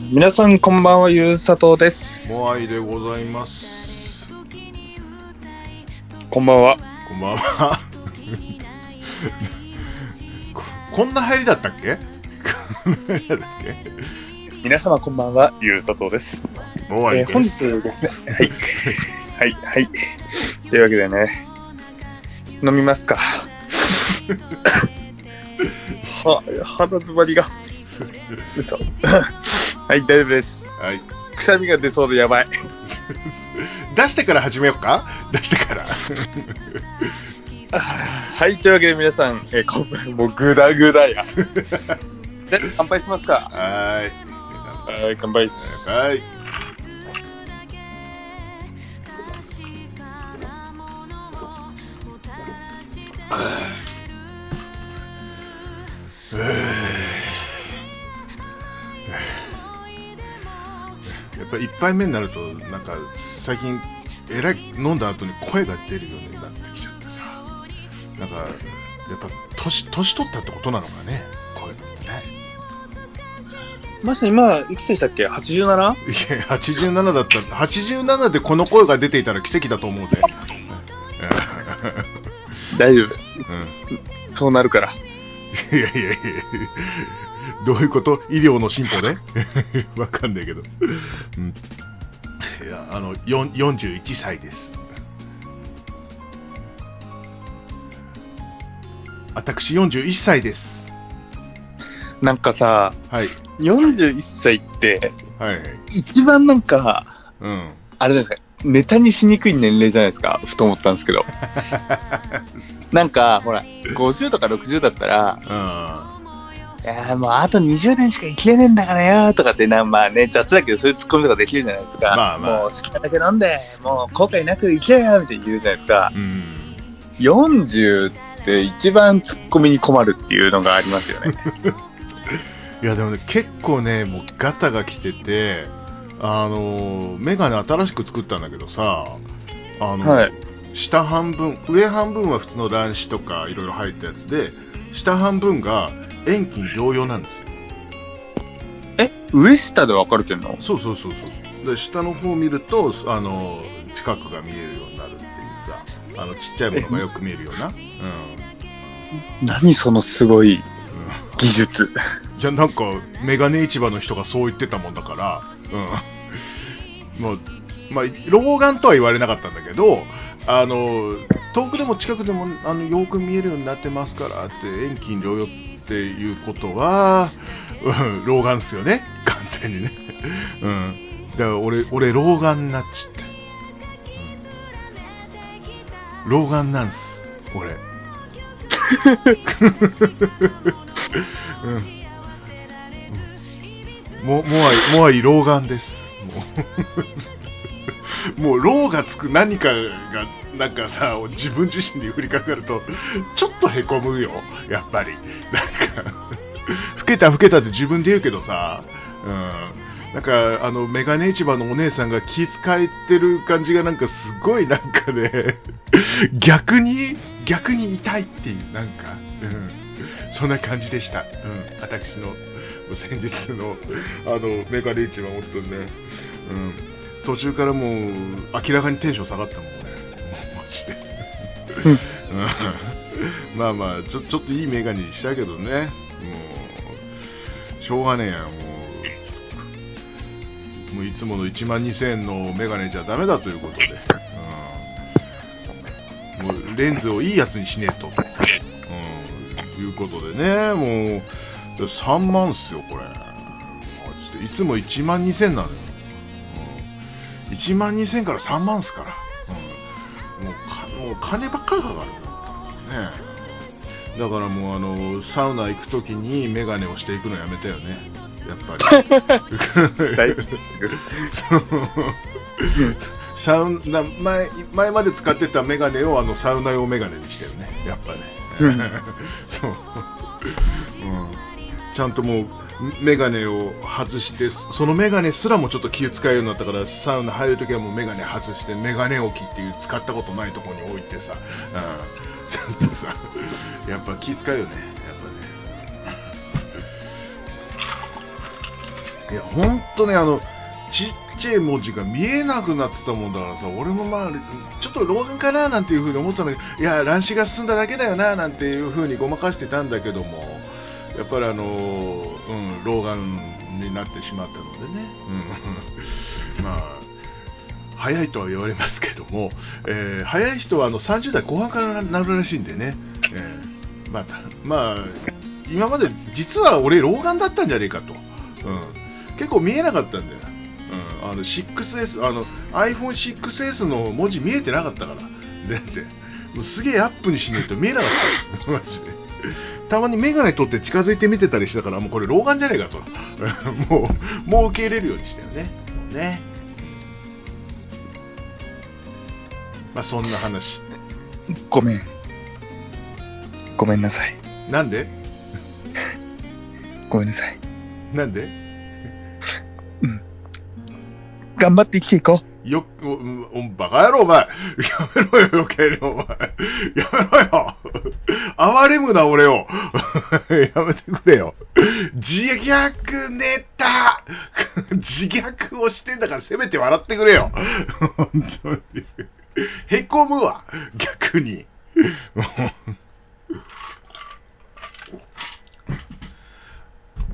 皆さんこんばんは、ゆうさとうです。モアイでございます。こんばんは。こんばんは。ここんな入りだったっけ？皆様こんばんは、ゆうさとうです。けモアイえー本です。日ですね、はい。はい、はい。というわけでね、飲みますか。は、肌詰まりが。嘘。はい、大丈夫です。はい。くしゃみが出そうでやばい。出してから始めようか？出してから。はい、というわけで皆さん、えー、こんばんもうグダグダや。じゃあ乾杯しますか？ははい、乾杯っす。ーい。はい。やっぱ一杯目になると、なんか最近、えらい飲んだ後に声が出るようになってきちゃってさ、なんか、やっぱ年年取ったってことなのかね、声ってね。まさに今、いくつでしたっけ ?87? いや、87だったら、87でこの声が出ていたら奇跡だと思うぜ。大丈夫です。うんそうなるから。いやいやいやどういうこと？医療の進歩で わかんないけど。うん、いや、あの、4 41歳です。私41歳です。なんかさ、はい。41歳って、はいはい。一番なんか、うん。あれですか、ネタにしにくい年齢じゃないですか、ふと思ったんですけど。なんか、ほら、50とか60だったら、うん。いやーもうあと20年しか生きれねえんだからよとかってな、まあね、雑だけどそういうツッコミとかできるじゃないですか。まあまあもう好きなだけ飲んで、もう後悔なく生きれよみたいに言うじゃないですか。うん。40って一番ツッコミに困るっていうのがありますよね。いやでもね、結構ね、もうガタが来てて、あのー、メガネ新しく作ったんだけどさ、あの、はい下半分、上半分は普通の卵子とかいろいろ入ったやつで、下半分が遠近両用なんですよ。え、上下で分かれてんの？そうそうそうそう。で、下の方を見ると、あのー、近くが見えるようになるっていうさ、あの、ちっちゃいものがよく見えるような。うん。何そのすごいうん技術。じゃあなんか、メガネ市場の人がそう言ってたもんだから、うん。もう、まあ、老眼とは言われなかったんだけど、あの、遠くでも近くでも、あの、よく見えるようになってますからって、遠近両用っていうことは、うん、老眼っすよね。完全にね。うん。だから俺、俺、老眼になっちって。うん。老眼なんす。俺。うん。も、もあい、もあい老眼です。もう、もう、老がつく何かが、なんかさ、自分自身で振りかかると、ちょっとへこむよ、やっぱり。なんか、老けた老けたって自分で言うけどさ、うん。なんか、あの、メガネ市場のお姉さんが気遣えてる感じがなんかすごいなんかね、逆に、逆に痛いっていう、なんか、うん。そんな感じでした。うん。私の、先日の、あの、メガネ市場、本当にね、うん。途中からもう、明らかにテンション下がったもんね。マジで。まあまあ、ちょ、ちょっといいメガネにしたけどね。もう、しょうがねえや、もう。もういつもの1万2000円のメガネじゃダメだということで。うん、もうレンズをいいやつにしねえと。うん、いうことでね、もう、3万っすよ、これ。マジで。いつも1万2000なのよ。うん、1万2000から3万っすから。うん、もうかもう金ばっかりかかる。ねだからもうあの、サウナ行くときにメガネをしていくのやめたよね。やっぱり。サウナ前前まで使ってたメガネをあのサウナ用メガネにしてるね、やっぱね。うん そう、うん。ちゃんともうメガネを外して、そのメガネすらもちょっと気を使うようになったから、サウナ入るときはもうメガネ外して、メガネ置きっていう使ったことないところに置いてさ、うん、ちゃんとさ、やっぱ気使うよね、やっぱね。いや、ほんとね、あの、ちっちゃい文字が見えなくなってたもんだからさ、俺もまあ、ちょっと老眼かななんていうふうに思ってたんだけど、いや、乱視が進んだだけだよななんていうふうにごまかしてたんだけども、やっぱりあの、うん、老眼になってしまったのでね、うん、まあ、早いとは言われますけども、えー早い人はあの30代後半からなるらしいんでね、えーまあ、まあ、今まで実は俺老眼だったんじゃねえかと、うん、結構見えなかったんだよ、うん、あの 6S あの iPhone6S の文字見えてなかったから。全然もうすげえアップにしないと見えなかった。マジで。たまに眼鏡取って近づいて見てたりしたからもうこれ老眼じゃねえかと。もうもう受け入れるようにしたよね。ね。まあそんな話。ごめん。ごめんなさい。なんで？ごめんなさい。なんで？頑張って生きていこよおおバカ野郎お前。やめろよ余計にお前。やめろよ。哀れむな俺を。やめてくれよ。自虐ネタ。自虐をしてんだからせめて笑ってくれよ。本当に。へこむわ。逆に。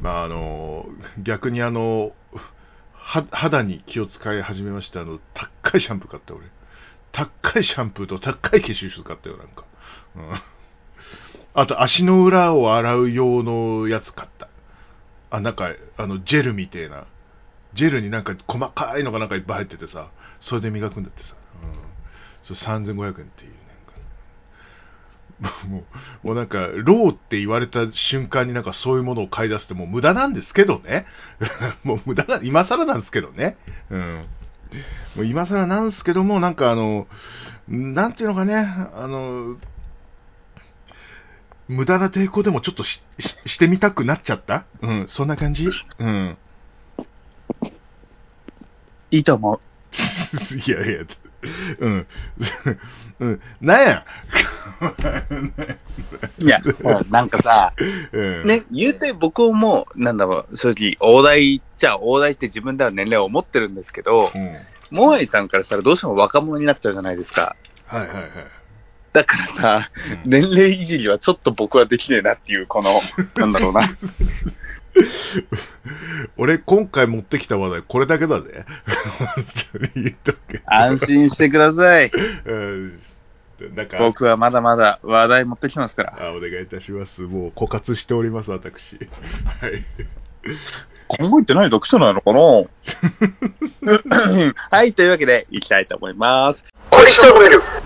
まああの逆にあの肌に気を使い始めましてあの高いシャンプー買った俺。高いシャンプーと高い化粧水買ったよなんか、うん、あと足の裏を洗う用のやつ買った。あなんかあのジェルみてえな。ジェルになんか細かいのがなんかいっぱい入っててさそれで磨くんだってさ、うん、それ3500円っていう。もう、もうなんか、ローって言われた瞬間になんかそういうものを買い出すってもう無駄なんですけどね。もう無駄な、今更なんですけどね。うん。もう今更なんですけども、なんかあの、なんていうのかね、あの、無駄な抵抗でもちょっとしししてみたくなっちゃった？うん、そんな感じ？うん。う。いいと思う。いやいや、うん。うん。なんやいや、なんかさ、うん。ね、言うて僕も、なんだろう、正直、大台っちゃ大台って自分では年齢を思ってるんですけど、うん。モアイさんからしたらどうしても若者になっちゃうじゃないですか。はいはいはい。だからさ、うん年齢いじりはちょっと僕はできねえなっていう、この、なんだろうな。俺、今回持ってきた話題、これだけだぜ。本当に言っとくけど。安心してください。うん。なんか、僕はまだまだ話題持ってきますから。あお願いいたします。もう、枯渇しております、私。はい。考えてない読書なのかな？はい、というわけで、いきたいと思います。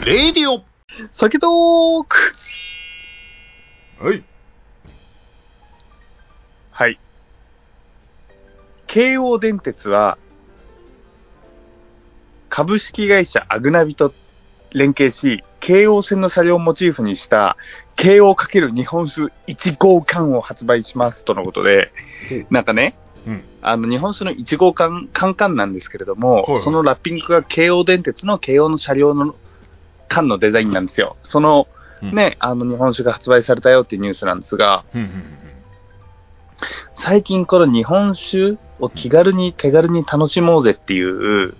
レイディオ酒トークはい。はい。京王電鉄は、株式会社アグナビと連携し、京王線の車両をモチーフにした、京王×日本酒1号缶を発売しますとのことで、なんかね、うん。あの日本酒の1号缶、缶缶なんですけれども、はいはいそのラッピングが京王電鉄の京王の車両の缶のデザインなんですよ。そのうんね、あの日本酒が発売されたよっていうニュースなんですが、うんうん最近この日本酒を気軽に手軽に楽しもうぜっていう、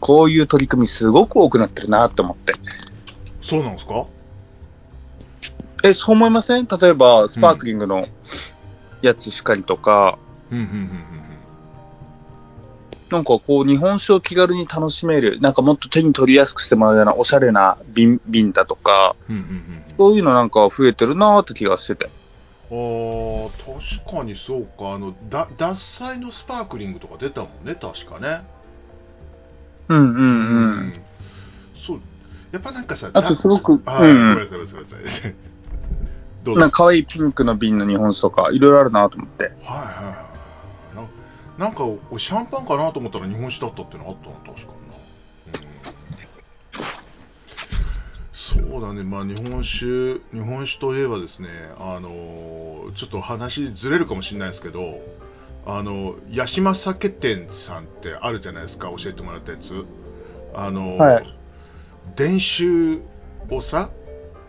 こういう取り組みすごく多くなってるなと思って。そうなんですか？え、そう思いません？例えば、スパークリングのやつしかりとか、うんうんうんなんかこう日本酒を気軽に楽しめる、なんかもっと手に取りやすくしてもらうようなおしゃれな瓶瓶だとか、うん。うんうんうんそういうのなんか増えてるなーって気がしてて。あー確かにそうか。あの、だ、獺祭のスパークリングとか出たもんね、確かね。うんうんうん。そう。やっぱなんかさ、あとすごく、あー、うんごめんなさい、ごめんなさい。どう。なんか可愛いピンクの瓶の日本酒とか、いろいろあるなと思って。はいはいはいな。なんか、俺シャンパンかなと思ったら日本酒だったってのあったな、確かそうだね、まあ日本酒、日本酒といえばですね、あのーちょっと話ずれるかもしれないですけど、あの、八島酒店さんってあるじゃないですか、教えてもらったやつ。あのーはい伝酒をさ、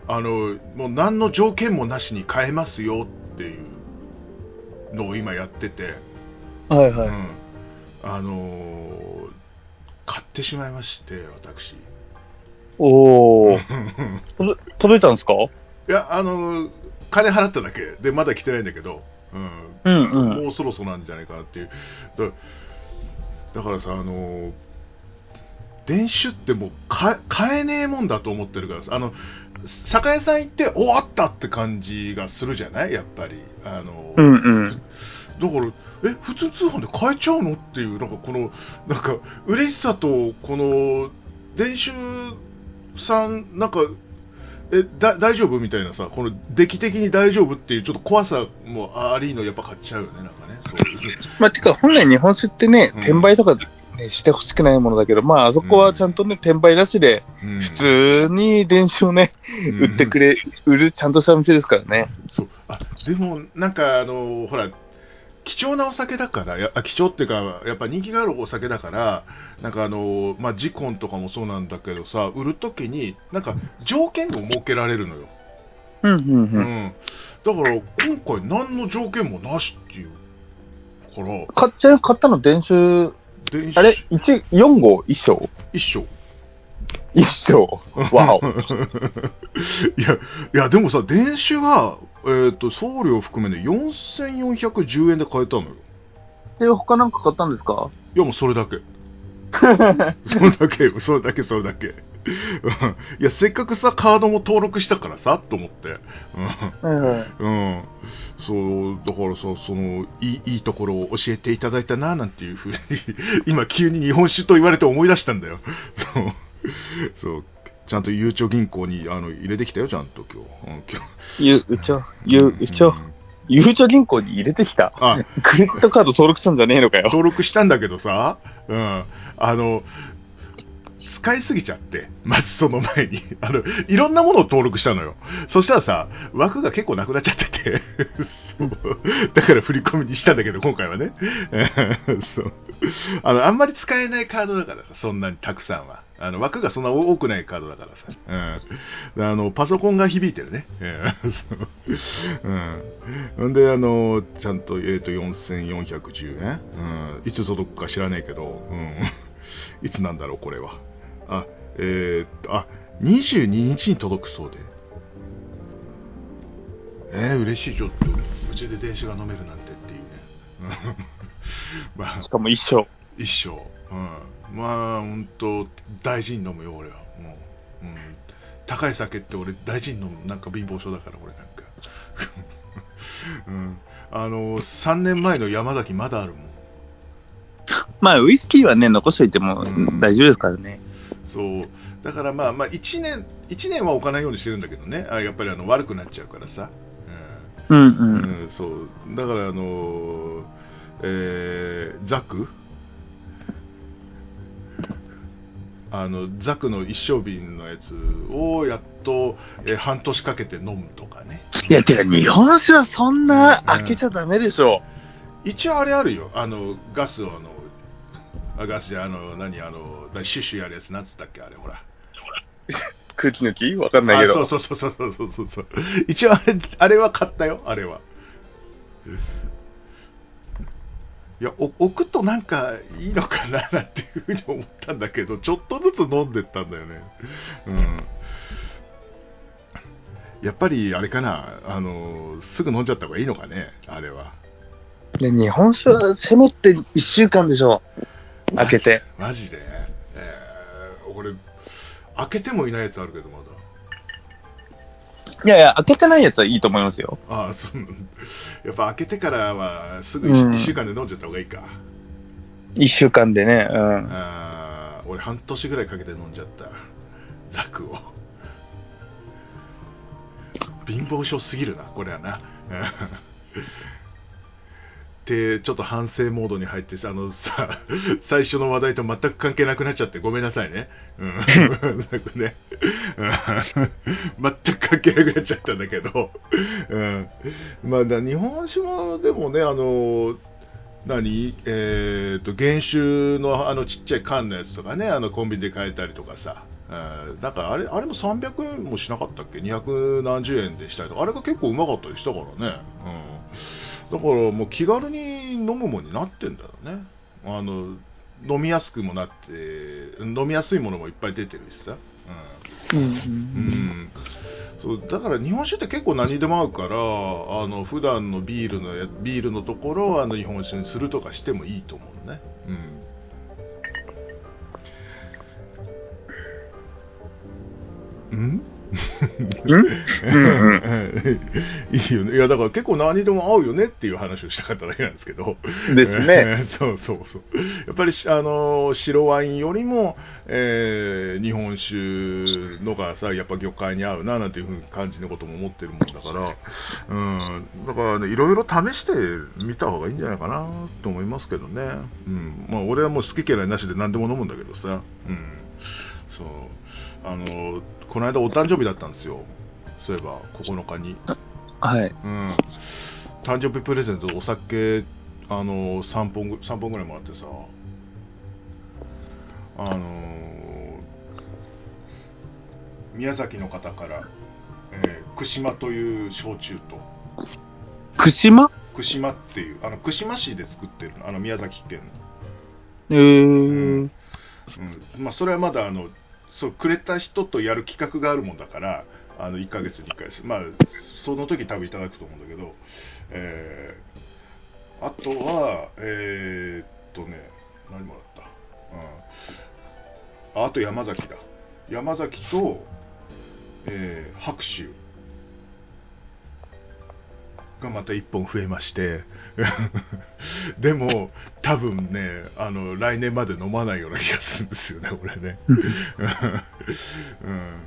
あの、もう何の条件もなしに買えますよっていうのを今やってて、はいはい。うん、あのー買ってしまいまして、私。おお。届届いたんですか？いや、あのー金払っただけで、まだ来てないんだけど、うん、うんうん。もうそろそろなんじゃないかなっていう。だだからさ、あのー電酒ってもう買買えねえもんだと思ってるからさ、あの、酒屋さん行って、おあったって感じがするじゃない？やっぱり。あのーうんうん。だから、え、普通通販で買えちゃうの？っていう、なんかこの、なんか、嬉しさと、この、電酒さん、なんか、え、だ、大丈夫みたいなさ、この、出来的に大丈夫っていう、ちょっと怖さもありの、やっぱ買っちゃうよね、なんかね。そういう。まあ、てか、本来日本酒ってね、うん転売とか、ね、してほしくないものだけど、まあ、あそこはちゃんとね、転売なしで、うん普通に電酒をね、うん売ってくれ、売るちゃんとした店ですからね。そう。あ、でも、なんか、あの、ほら、貴重なお酒だから、やあ貴重っていうか、やっぱ人気があるお酒だから、なんかあの、まあ、ジコンとかもそうなんだけどさ、売るときに、なんか条件を設けられるのよ。うんうんううん。ん。だから、今回何の条件もなしっていう。から、買っちゃう、買ったの？電酒、電子。あれ、1、4号？一升一緒。一升。わお。いや、いや、でもさ、電子が、えっ、と、送料含めね、4410円で買えたのよ。で、他なんか買ったんですか？いや、もうそれだけ。それだけよ、それだけ、それだけ。う んいや、せっかくさ、カードも登録したからさ、と思って。はいはい。うん。うん。そう、だからさ、その、いい、いいところを教えていただいたな、なんていうふうに、今、急に日本酒と言われて思い出したんだよ。そう。そう。ちゃんとゆうちょ銀行にあの入れてきたよ、ちゃんと今日。うん、今日ゆ、うちょ、ゆ、うちょ、ゆうちょ銀行に入れてきた？あ、クレジットカード登録したんじゃねえのかよ。登録したんだけどさ、うん、あの、使いすぎちゃって、まずその前に、あの、いろんなものを登録したのよ。そしたらさ、枠が結構なくなっちゃってて、だから振り込みにしたんだけど、今回はね。そうあの、あんまり使えないカードだからさ、そんなにたくさんは。あの、枠がそんな多くないカードだからさ。うん。あの、パソコンが響いてるね。うんん。で、あの、ちゃんと、えっ、と、4410円？うん。いつ届くか知らないけど、うん。いつなんだろう、これは。あ、えーっと、あ、22日に届くそうで。えー、嬉しい、ちょっと。うちで電子が飲めるなんてっていうね。う んまあし、かも一生。一生。うん。まあ、ほんと、大事に飲むよ、俺は。もう。うん。高い酒って俺大事に飲む。なんか貧乏症だから、俺なんか。うん。あの、3年前の山崎まだあるもん。まあ、ウイスキーはね、残しといてもうん大丈夫ですからね。そう。だからまあまあ、1年、一年は置かないようにしてるんだけどね。あやっぱりあの悪くなっちゃうからさ。うんう。うんん。うん、そう。だからあのえー、ザク？あのザクの一升瓶のやつをやっと、えー半年かけて飲むとかね。いや、てか、日本酒はそんな開けちゃダメでしょ。一応あれあるよ。あの、ガスをあの、あガスじゃ、あの、何、あの、だシュッシュやるやつ、なんつったっけ、あれ、ほら。空気抜き？わかんないけど。あそうそうそうそうそうそうそう。一応あれ、あれは買ったよ、あれは。いや、お置くとなんかいいのかななんていうふうに思ったんだけど、ちょっとずつ飲んでったんだよね。うん。やっぱりあれかな、あの、すぐ飲んじゃった方がいいのかね、あれは。で日本酒はせめて1週間でしょ。開けて。マジで、えー、俺、開けてもいないやつあるけど、まだ。いやいや、開けてないやつはいいと思いますよ。ああ、そう。やっぱ開けてからはすぐうん1週間で飲んじゃった方がいいか。1週間でね。うん。ああ、俺半年ぐらいかけて飲んじゃった。ザクを。貧乏症すぎるな、これはな。で、ちょっと反省モードに入ってさ、あのさ、最初の話題と全く関係なくなっちゃってごめんなさいね。うん。なんかね。うん全く関係なくなっちゃったんだけど。うん。まあ、だ日本酒もでもね、あの、何？えっ、と、原酒のあのちっちゃい缶のやつとかね、あのコンビニで買えたりとかさ。えーなんかあれあれも300円もしなかったっけ？200何十円でしたりとかあれが結構うまかったりしたからね、うん、だからもう気軽に飲むもんになってんだよね。あの飲みやすくもなって飲みやすいものもいっぱい出てるしさ、うん。うんうん、そうだから日本酒って結構何にでも合うからあの普段のビールのやビールのところをあの日本酒にするとかしてもいいと思うね。うん。うん。うん？いいよね。いや、だから結構何にでも合うよねっていう話をしたかっただけなんですけど。ですね。え ーそうそうそう。やっぱりし、あのー白ワインよりも、えー日本酒のがさ、やっぱ魚介に合うな、なんていうふうに感じのことも思ってるもんだから、うん、だからね、いろいろ試してみた方がいいんじゃないかなと思いますけどね。うん。まあ、俺はもう好き嫌いなしで何でも飲むんだけどさ。うん。そう。あのーこの間お誕生日だったんですよ。そういえば、9日に。はい。うん、誕生日プレゼントお酒あの3本ぐ3本ぐらいもらってさあの宮崎の方から、えー串間という焼酎と串間？串間っていうあの串間市で作ってるのあの宮崎県えー。の、うんまあ、それはまだあのそうくれた人とやる企画があるもんだからあの1ヶ月に1回です。まあその時多分いただくと思うんだけどえーあとはえーっとね何もらった、うん、あと山崎だ。山崎と、えー白州。がまた1本増えまして。でも多分ねあの来年まで飲まないような気がするんですよね俺ね。うん。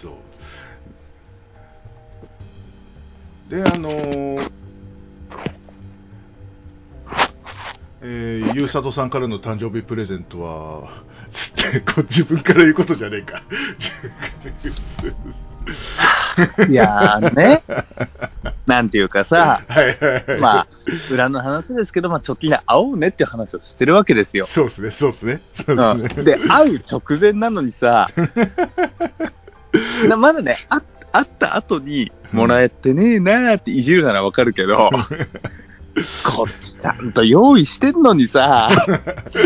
そう。であのーえー、ゆうさとさんからの誕生日プレゼントは、つって、こ自分から言うことじゃねえか。いやーね。なんていうかさ、はいはいはい。まあ、裏の話ですけど、まあ、直近で会おうねっていう話をしてるわけですよ。そうですね、そうですね。そうですねうん、で、会う直前なのにさ、なまだね、あ会った後に、もらえてねえなーっていじるならわかるけど、こっちちゃんと用意してんのにさ、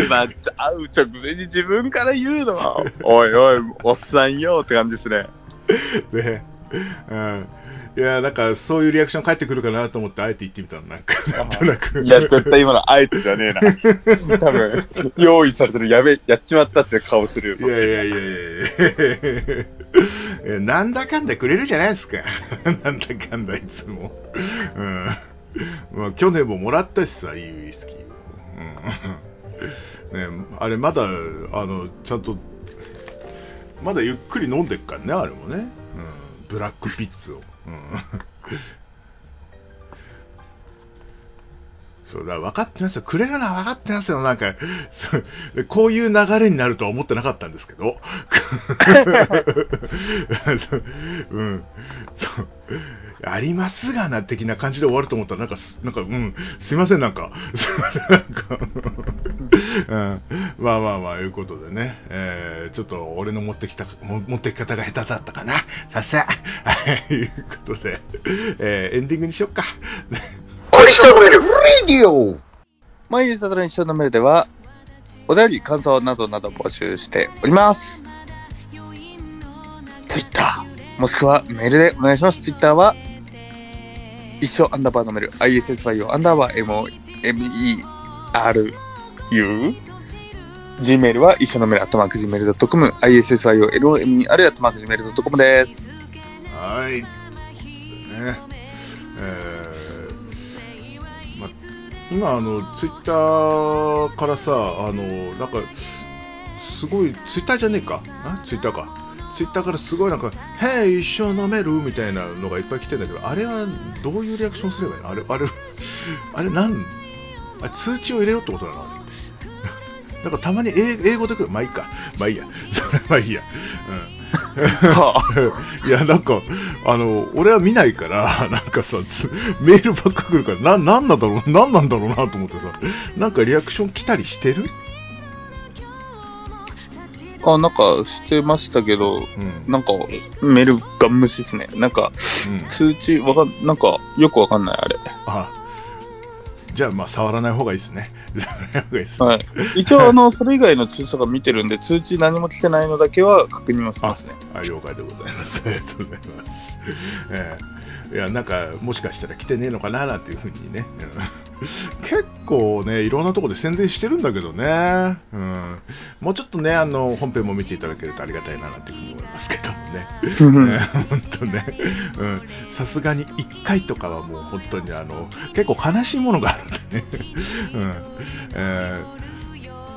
今、会う直前に自分から言うのは、おいおい、おっさんよって感じですね。ね。うん。いや、なんか、そういうリアクション返ってくるかなと思って、あえて言ってみたの、なんか、なんとなく。いや、絶対今のあえてじゃねえな。多分、用意されてる、やべ、やっちまったって顔するよ、いそっち。やいやいやいやなんだかんだくれるじゃないですか。なんだかんだいつも。うん。まあ、去年ももらったしさ、いいウイスキーを。うん。ねあれまだ、あの、ちゃんと、まだゆっくり飲んでっからね、あれもね。うん。ブラックピッツを。うん。そうだ、分かってますよ。くれるのは分かってますよ。なんか、そうこういう流れになるとは思ってなかったんですけど。うん。そう。ありますがな、的な感じで終わると思ったら、なんか、なんか、うん、すいません、なんか、すいません、なんか、うん、まあまあまあ、いうことでね、えー、ちょっと俺の持ってきた、持ってき方が下手だったかな。さっさ。はい、いうことで、えー、エンディングにしよっか。毎日サタデー一緒のメールでは、お便り、感想などなど募集しております。ツイッター、もしくはメールでお願いします。ツイッターは、一緒アンダーバーのメール、ISSYO アンダーバー MOMERU。Gmail は一緒のメール、アットマーク Gmail.com、ISSYO LOMER アットマーク Gmail.com です。はい。ね。えーま、今、あの、ツイッターからさ、あの、なんか、すごい、ツイッターじゃねえか？ツイッターか。ツイッターからすごいなんか、へえ、一緒飲める？みたいなのがいっぱい来てんだけど、あれはどういうリアクションすればいいの？あれ、あれ、あれなん、あれ通知を入れろってことなの？あれ。なんかたまに英英語で来る。まあいいか。まあいいや。それまあいいや。うん。いや、なんか、あの、俺は見ないから、なんかさ、つメールばっか来るから、な、なんなんだろう、なんなんだろうなと思ってさ、なんかリアクション来たりしてる？あ、なんかしてましたけど、うん。なんかメールが無視ですね。なんかうん、通知わかん、なんかよくわかんない、あれ。あじゃあ、まあ、触らない方がいいですね。触らない方がいいです。はい。一応、あの、それ以外の通知とか見てるんで、通知何も来てないのだけは確認はしますね。あ、了解でございます。ありがとうございます。ええいや、なんか、もしかしたら来てねえのかななんていうふうにね。うん 結構ね、いろんなところで宣伝してるんだけどね。うん。もうちょっとね、あの、本編も見ていただけるとありがたいななんていうふうに思いますけどもね。うんね本当ね。うん。さすがに1回とかはもう本当にあの、結構悲しいものがあるんでね。うん。えー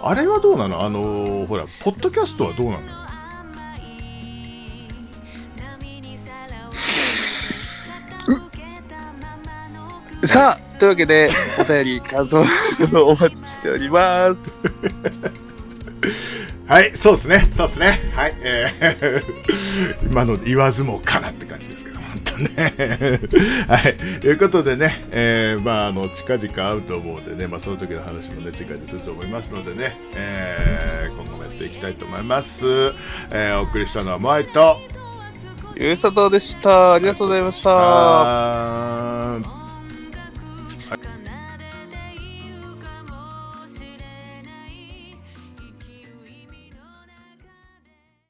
あれはどうなの？あの、ほら、ポッドキャストはどうなの？さあ、というわけで、お便り、感想を お待ちしております。はい、そうですね、そうですね。はい、えー、今ので言わずもかなって感じですけど、本当ね。はい、ということでね、えー、まあ、あの、近々会うと思うんでね、まあ、その時の話もね、次回ですると思いますのでね、えー、今後もやっていきたいと思います。えー、お送りしたのは、マイと、ゆうさとうでした。ありがとうございました。